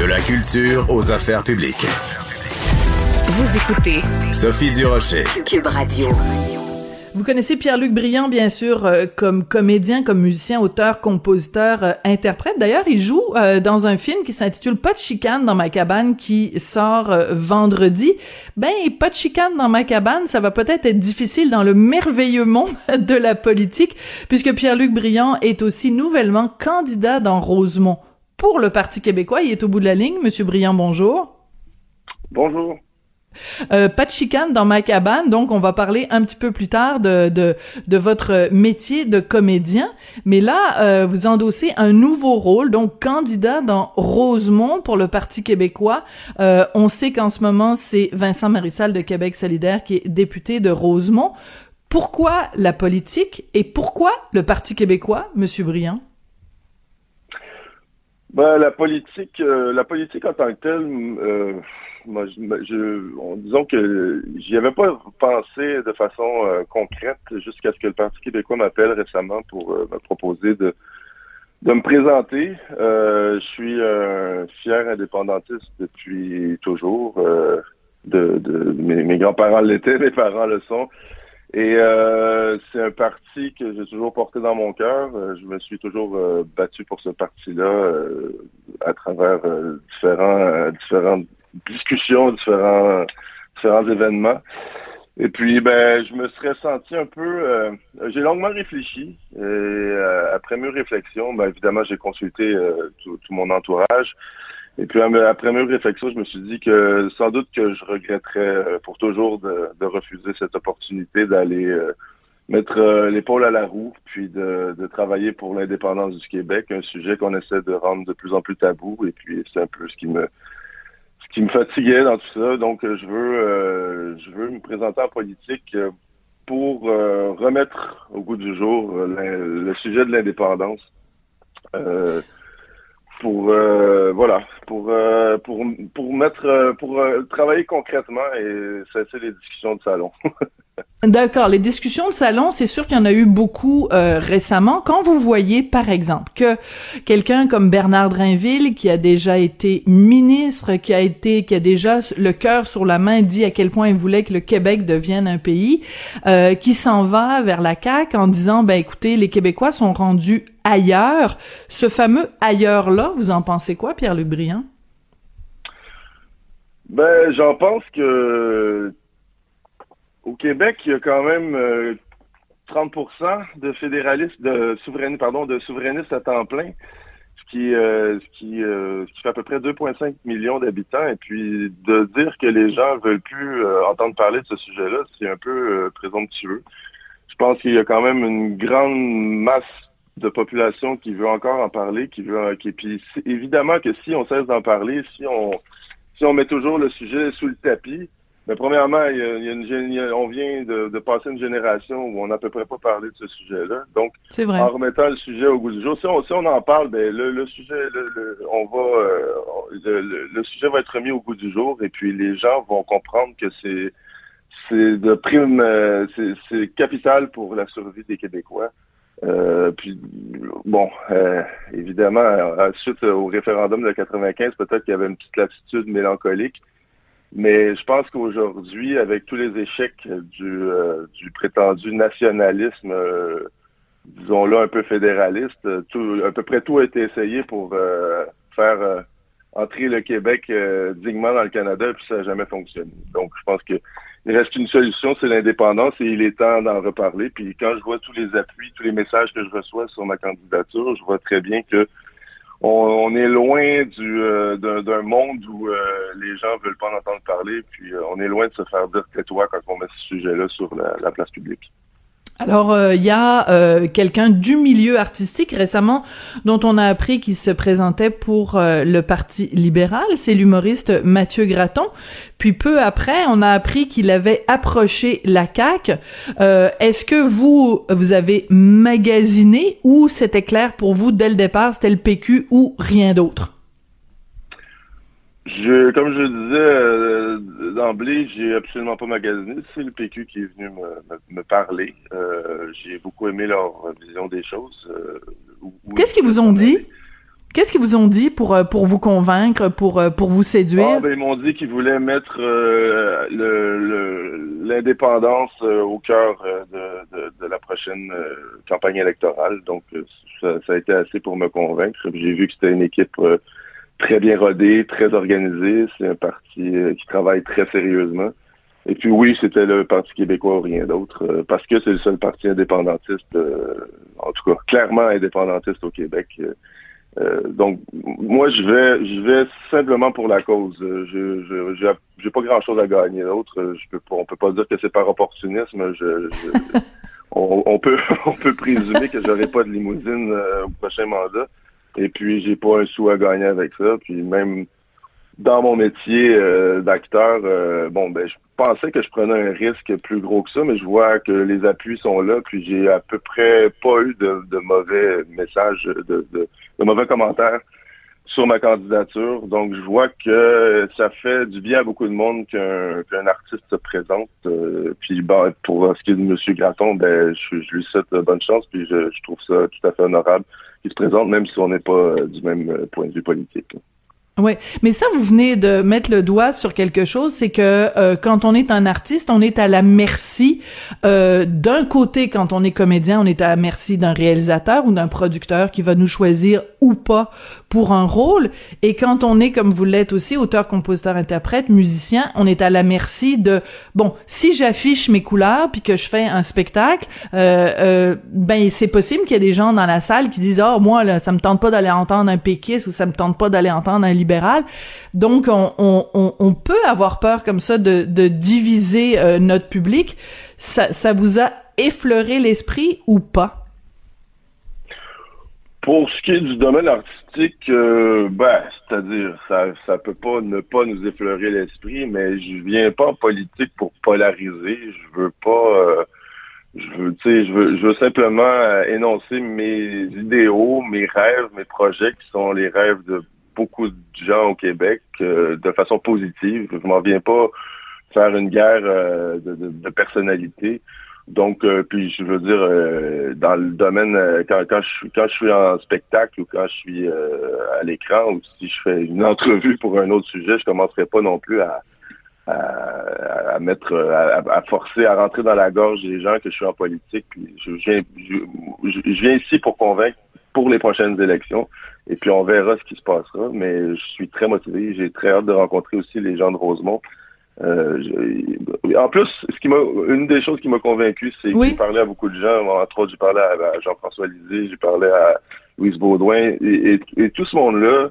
De la culture aux affaires publiques. Vous écoutez Sophie Durocher. Cube Radio. Vous connaissez Pierre-Luc Briand, bien sûr, euh, comme comédien, comme musicien, auteur, compositeur, euh, interprète. D'ailleurs, il joue euh, dans un film qui s'intitule Pas de chicane dans ma cabane qui sort vendredi. Ben, pas de chicane dans ma cabane, ça va peut-être être difficile dans le merveilleux monde de la politique, puisque Pierre-Luc Briand est aussi nouvellement candidat dans Rosemont pour le Parti québécois. Il est au bout de la ligne. Monsieur Briand, bonjour. Bonjour. Euh, pas de chicane dans ma cabane, donc on va parler un petit peu plus tard de, de, de votre métier de comédien. Mais là, euh, vous endossez un nouveau rôle, donc candidat dans Rosemont pour le Parti québécois. Euh, on sait qu'en ce moment, c'est Vincent Marissal de Québec solidaire qui est député de Rosemont. Pourquoi la politique et pourquoi le Parti québécois, Monsieur Briand? Ben, la politique, la politique en tant que telle, moi, je, en disons que j'y avais pas pensé de façon euh, concrète jusqu'à ce que le Parti québécois m'appelle récemment pour euh, me proposer de de me présenter. Euh, je suis un fier indépendantiste depuis toujours. de, de mes, grands-parents l'étaient, mes parents le sont. Et c'est un parti que j'ai toujours porté dans mon cœur. je me suis toujours battu pour ce parti-là à travers différents différentes discussions, différents, différents événements. Et puis, ben, je me serais senti un peu. Euh, j'ai longuement réfléchi. Et euh, après mes réflexions, ben, évidemment, j'ai consulté euh, tout, mon entourage. Et puis, après mes réflexions, je me suis dit que sans doute que je regretterais pour toujours de, refuser cette opportunité d'aller mettre l'épaule à la roue, puis de, travailler pour l'indépendance du Québec, un sujet qu'on essaie de rendre de plus en plus tabou. Et puis, c'est un peu ce qui me ce qui me fatiguait dans tout ça. Donc, je veux, euh, je veux me présenter en politique euh, pour euh, remettre au goût du jour le sujet de l'indépendance. Pour voilà, pour pour pour mettre pour travailler concrètement et cesser les discussions de salon. D'accord. Les discussions de salon, c'est sûr qu'il y en a eu beaucoup euh, récemment. Quand vous voyez, par exemple, que quelqu'un comme Bernard Drainville, qui a déjà été ministre, qui a été, qui a déjà le cœur sur la main, dit à quel point il voulait que le Québec devienne un pays, euh, qui s'en va vers la CAQ en disant, ben écoutez, les Québécois sont rendus ailleurs. Ce fameux ailleurs-là, vous en pensez quoi, Pierre Le Briand? Ben, j'en pense que au Québec, il y a quand même 30 euh, de fédéralistes, de souverainistes, pardon, de souverainistes à temps plein, ce qui, euh, euh, fait à peu près 2,5 millions d'habitants. Et puis de dire que les gens veulent plus entendre parler de ce sujet-là, c'est un peu présomptueux. Je pense qu'il y a quand même une grande masse de population qui veut encore en parler, qui veut, qui, puis évidemment que si on cesse d'en parler, si on, si on met toujours le sujet sous le tapis, mais premièrement, il y a, une, on vient de, passer une génération où on n'a à peu près pas parlé de ce sujet-là. Donc, en remettant le sujet au goût du jour, si on, si on en parle, ben le, sujet, le, on va, euh, le, sujet va être mis au goût du jour, et puis les gens vont comprendre que c'est c'est de prime, euh, c'est capital pour la survie des Québécois. Euh, puis bon, évidemment, suite au référendum de 95, peut-être qu'il y avait une petite latitude mélancolique. Mais je pense qu'aujourd'hui, avec tous les échecs du, euh, du prétendu nationalisme, euh, disons-le un peu fédéraliste, tout, à peu près tout a été essayé pour euh, faire entrer le Québec dignement dans le Canada, puis ça n'a jamais fonctionné. Donc, je pense que il reste une solution, c'est l'indépendance, et il est temps d'en reparler. Puis quand je vois tous les appuis, tous les messages que je reçois sur ma candidature, je vois très bien que on, est loin du euh, d'un monde où euh, les gens veulent pas en entendre parler, puis euh, on est loin de se faire dire tais-toi quand on met ce sujet-là sur la place publique. Alors, il euh, y a euh, quelqu'un du milieu artistique récemment dont on a appris qu'il se présentait pour euh, le Parti libéral, c'est l'humoriste Mathieu Graton. Puis peu après, on a appris qu'il avait approché la CAQ. Est-ce que vous, vous avez magasiné ou c'était clair pour vous dès le départ, c'était le PQ ou rien d'autre? Je, comme je disais euh, d'emblée, j'ai absolument pas magasiné. C'est le PQ qui est venu me, me, parler. Euh, j'ai beaucoup aimé leur vision des choses. Euh, Qu'est-ce qu'ils vous ont dit? Qu'est-ce qu'ils vous ont dit pour euh, pour vous convaincre, pour euh, pour vous séduire? Ah, ben, Ils m'ont dit qu'ils voulaient mettre euh, l'indépendance au cœur de, de, la prochaine campagne électorale. Donc ça, ça, a été assez pour me convaincre. J'ai vu que c'était une équipe très bien rodée, très organisée. C'est un parti qui travaille très sérieusement. Et puis oui, c'était le Parti québécois ou rien d'autre, parce que c'est le seul parti indépendantiste, en tout cas clairement indépendantiste au Québec. Euh, donc, moi, je vais, je vais simplement pour la cause. Je, je, j'ai pas grand-chose à gagner. D'autre, je peux pas, on peut pas dire que c'est par opportunisme. Je, on, peut, on peut présumer que j'aurai pas de limousine euh, au prochain mandat. Et puis, j'ai pas un sou à gagner avec ça. Puis même dans mon métier euh, d'acteur, bon, ben, je pensais que je prenais un risque plus gros que ça, mais je vois que les appuis sont là. Puis j'ai à peu près pas eu de, mauvais messages de, mauvais commentaires sur ma candidature. Donc, je vois que ça fait du bien à beaucoup de monde qu'un artiste se présente. Euh, puis, ben, pour ce qui est de M. Graton, ben, je, lui souhaite bonne chance. Puis, je, trouve ça tout à fait honorable qu'il se présente, même si on n'est pas euh, du même euh, point de vue politique. Oui, mais ça, vous venez de mettre le doigt sur quelque chose, c'est que euh, quand on est un artiste, on est à la merci. Euh, d'un côté, quand on est comédien, on est à la merci d'un réalisateur ou d'un producteur qui va nous choisir ou pas pour un rôle. Et quand on est, comme vous l'êtes aussi, auteur, compositeur, interprète, musicien, on est à la merci de bon, si j'affiche mes couleurs puis que je fais un spectacle, euh, euh ben c'est possible qu'il y ait des gens dans la salle qui disent ah oh, moi là, ça me tente pas d'aller entendre un péquiste ou ça me tente pas d'aller entendre un libéral. Donc, on, peut avoir peur comme ça de, diviser euh, notre public. Ça, vous a effleuré l'esprit ou pas? Pour ce qui est du domaine artistique, euh, ben, c'est-à-dire, ça, ça peut pas ne pas nous effleurer l'esprit, mais je viens pas en politique pour polariser. Je veux pas, euh, je veux simplement énoncer mes idéaux, mes rêves, mes projets qui sont les rêves de beaucoup de gens au Québec euh, de façon positive. Je m'en viens pas faire une guerre euh, de, personnalité. Donc, euh, puis je veux dire, dans le domaine, quand, je, quand je suis en spectacle ou quand je suis à l'écran ou si je fais une entrevue pour un autre sujet, je commencerai pas non plus à, à, mettre, à, forcer, à rentrer dans la gorge des gens que je suis en politique. Viens, je viens ici pour convaincre pour les prochaines élections. Et puis on verra ce qui se passera. Mais je suis très motivé. J'ai très hâte de rencontrer aussi les gens de Rosemont. Euh, en plus, ce qui m'a, une des choses qui m'a convaincu, c'est que j'ai parlé à beaucoup de gens. Entre autres, j'ai parlé à, Jean-François Lisée, j'ai parlé à Louise Baudouin, et, tout ce monde-là,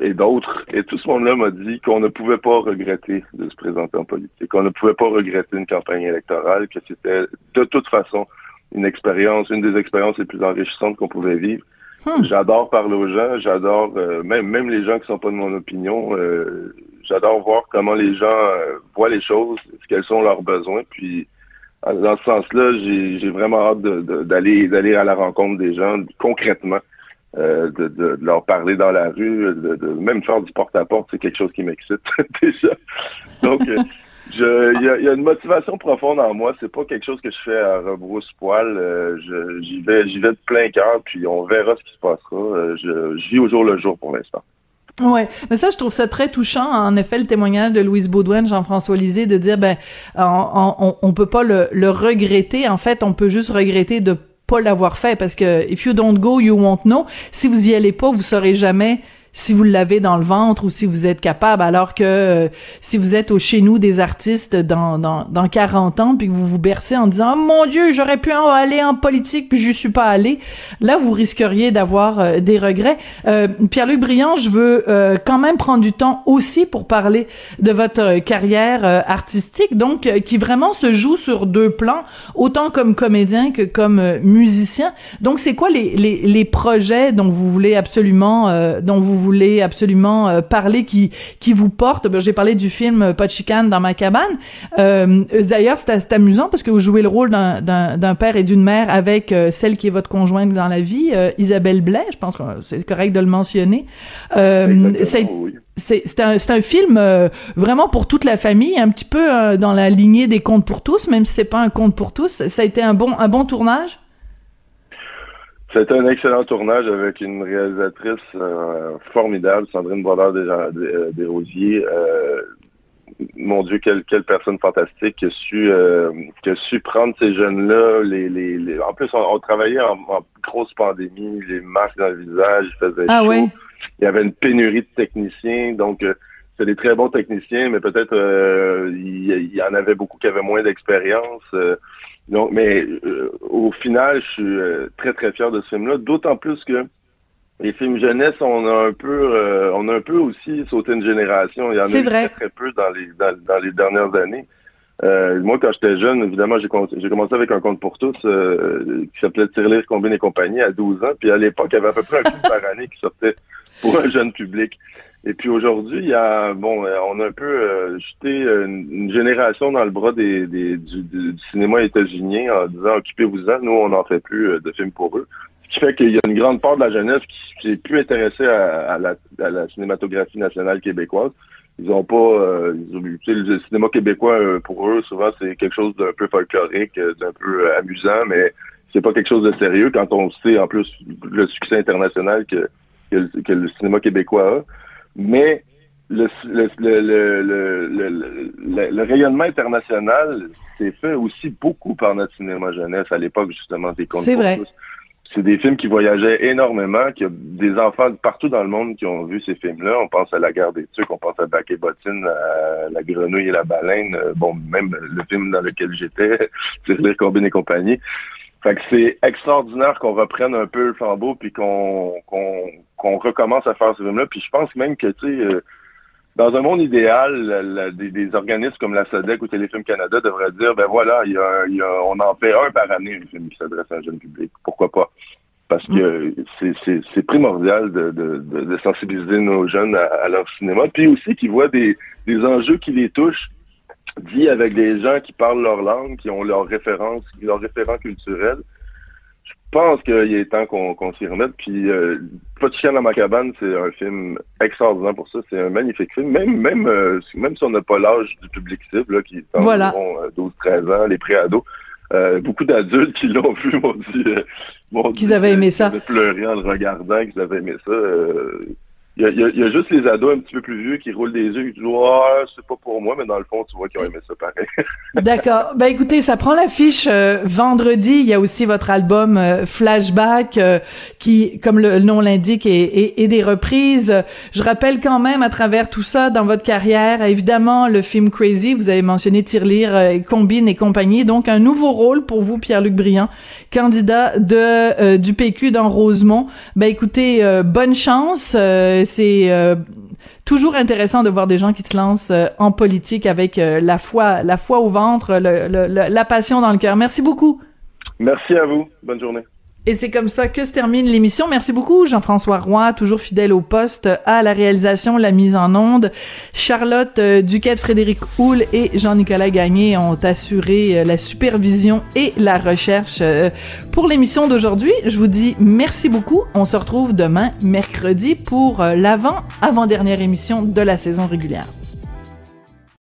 et d'autres, et tout ce monde-là m'a dit qu'on ne pouvait pas regretter de se présenter en politique, qu'on ne pouvait pas regretter une campagne électorale, que c'était de toute façon une expérience, une des expériences les plus enrichissantes qu'on pouvait vivre. Hmm. J'adore parler aux gens, j'adore euh, même même les gens qui sont pas de mon opinion. Euh, j'adore voir comment les gens euh, voient les choses, quels sont leurs besoins. Puis dans ce sens-là, j'ai vraiment hâte d'aller d'aller à la rencontre des gens concrètement, de, de, leur parler dans la rue, de, de même faire du porte-à-porte, c'est quelque chose qui m'excite déjà. Donc il y a, une motivation profonde en moi. C'est pas quelque chose que je fais à rebrousse-poil. Euh, j'y vais, j'y vais de plein cœur, puis on verra ce qui se passera. Euh, je, vis au jour le jour pour l'instant. Ouais, mais ça, je trouve ça très touchant. En effet, le témoignage de Louise Baudouin, Jean-François Lisée, de dire, ben, on, on, peut pas le, le, regretter. En fait, on peut juste regretter de pas l'avoir fait parce que if you don't go, you won't know. Si vous y allez pas, vous saurez jamais si vous l'avez dans le ventre ou si vous êtes capable, alors que euh, si vous êtes au chez nous des artistes dans, dans, dans 40 ans, puis que vous vous bercez en disant oh, mon Dieu, j'aurais pu aller en politique, puis je suis pas allé », là, vous risqueriez d'avoir euh, des regrets. Euh, Pierre-Luc Briand, je veux quand même prendre du temps aussi pour parler de votre carrière artistique, donc qui vraiment se joue sur deux plans, autant comme comédien que comme musicien. Donc, c'est quoi les, les, les projets dont vous voulez absolument, dont vous voulez absolument euh, parler qui qui vous porte. Ben, j'ai parlé du film Pas de chicane dans ma cabane. Euh, D'ailleurs, c'est amusant parce que vous jouez le rôle d'un père et d'une mère avec euh, celle qui est votre conjointe dans la vie, Isabelle Blais. Je pense que c'est correct de le mentionner. c'est un, un film vraiment pour toute la famille, un petit peu dans la lignée des contes pour tous, même si c'est pas un conte pour tous. Ça a été un bon un bon tournage? C'était un excellent tournage avec une réalisatrice euh, formidable, Sandrine Brodeur des, Rosiers. Euh, mon Dieu, quelle, quelle personne fantastique qui a su, euh, qui a su prendre ces jeunes-là. Les, les, En plus, on, travaillait en, grosse pandémie, les masques dans le visage, il faisait ah, chaud. Il y avait une pénurie de techniciens, donc c'est des très bons techniciens, mais peut-être il, il, y en avait beaucoup qui avaient moins d'expérience. Donc, mais euh, au final, je suis euh, très très fier de ce film-là, d'autant plus que les films jeunesse, on a un peu, euh, on a un peu aussi sauté une génération. Il y en a eu très très peu dans les dans, les dernières années. moi, quand j'étais jeune, évidemment, j'ai commencé avec un compte pour tous qui s'appelait Tirelire, Combine et compagnie à 12 ans. Puis à l'époque, il y avait à peu près un film par année qui sortait pour un jeune public. Et puis aujourd'hui, il y a bon, euh, on a un peu euh, jeté une, génération dans le bras des, du, cinéma états-unien en disant occupez-vous-en, nous on n'en fait plus euh, de films pour eux. Ce qui fait qu'il y a une grande part de la jeunesse qui, est plus intéressée à, la, à, la, cinématographie nationale québécoise. Ils ont pas ils ont, le cinéma québécois pour eux souvent c'est quelque chose d'un peu folklorique, d'un peu amusant, mais c'est pas quelque chose de sérieux quand on sait en plus le succès international que, que le cinéma québécois a. Mais le, le, le, le, rayonnement international s'est fait aussi beaucoup par notre cinéma jeunesse à l'époque, justement, des contes C'est vrai. C'est des films qui voyageaient énormément, qui a des enfants partout dans le monde qui ont vu ces films-là. On pense à La guerre des Tucs, on pense à Bac et Bottine, à La grenouille et la baleine, euh, bon, même le film dans lequel j'étais, Tirelire, Combine et compagnie. Fait que c'est extraordinaire qu'on reprenne un peu le flambeau puis qu'on qu'on recommence à faire ce film-là. Puis je pense même que, tu sais, euh, dans un monde idéal, des, organismes comme la SODEC ou Téléfilm Canada devraient dire, ben voilà, il y a, on en fait un par année, un film qui s'adresse à un jeune public. Pourquoi pas? Parce que mm. c'est primordial de, de, de, sensibiliser nos jeunes à, leur cinéma, puis aussi qu'ils voient des, des enjeux qui les touchent dit avec des gens qui parlent leur langue, qui ont leurs références, leurs référents culturels. Je pense qu'il est temps qu'on s'y remette. Puis, euh, Pas de chien dans ma cabane, c'est un film extraordinaire pour ça. C'est un magnifique film. Même, même, euh, même si on n'a pas l'âge du public cible, là, qui est environ 12-13 euh, ans, les préados, euh, beaucoup d'adultes qui l'ont vu m'ont dit, qu'ils avaient aimé ça. Pleuré en le regardant, qu'ils avaient aimé ça. Il y, a, juste les ados un petit peu plus vieux qui roulent des yeux et qui disent ah, c'est pas pour moi, mais dans le fond, tu vois qu'ils ont aimé ça pareil. D'accord. Ben écoutez, ça prend l'affiche euh, vendredi. Il y a aussi votre album euh, Flashback euh, qui, comme le, nom l'indique, est, des reprises. Je rappelle quand même à travers tout ça, dans votre carrière, évidemment, le film Crazy, vous avez mentionné Tirelire, Combine et compagnie. Donc, un nouveau rôle pour vous, Pierre-Luc Briand, candidat de du PQ dans Rosemont. Ben écoutez, bonne chance c'est euh, toujours intéressant de voir des gens qui se lancent euh, en politique avec euh, la foi, la foi au ventre, la passion dans le cœur. Merci beaucoup. Merci à vous. Bonne journée. Et c'est comme ça que se termine l'émission. Merci beaucoup, Jean-François Roy, toujours fidèle au poste, à la réalisation, la mise en onde. Charlotte euh, Duquette, Frédéric Houle et Jean-Nicolas Gagné ont assuré euh, la supervision et la recherche euh, pour l'émission d'aujourd'hui. Je vous dis merci beaucoup. On se retrouve demain, mercredi, pour l'avant, avant-dernière émission de la saison régulière.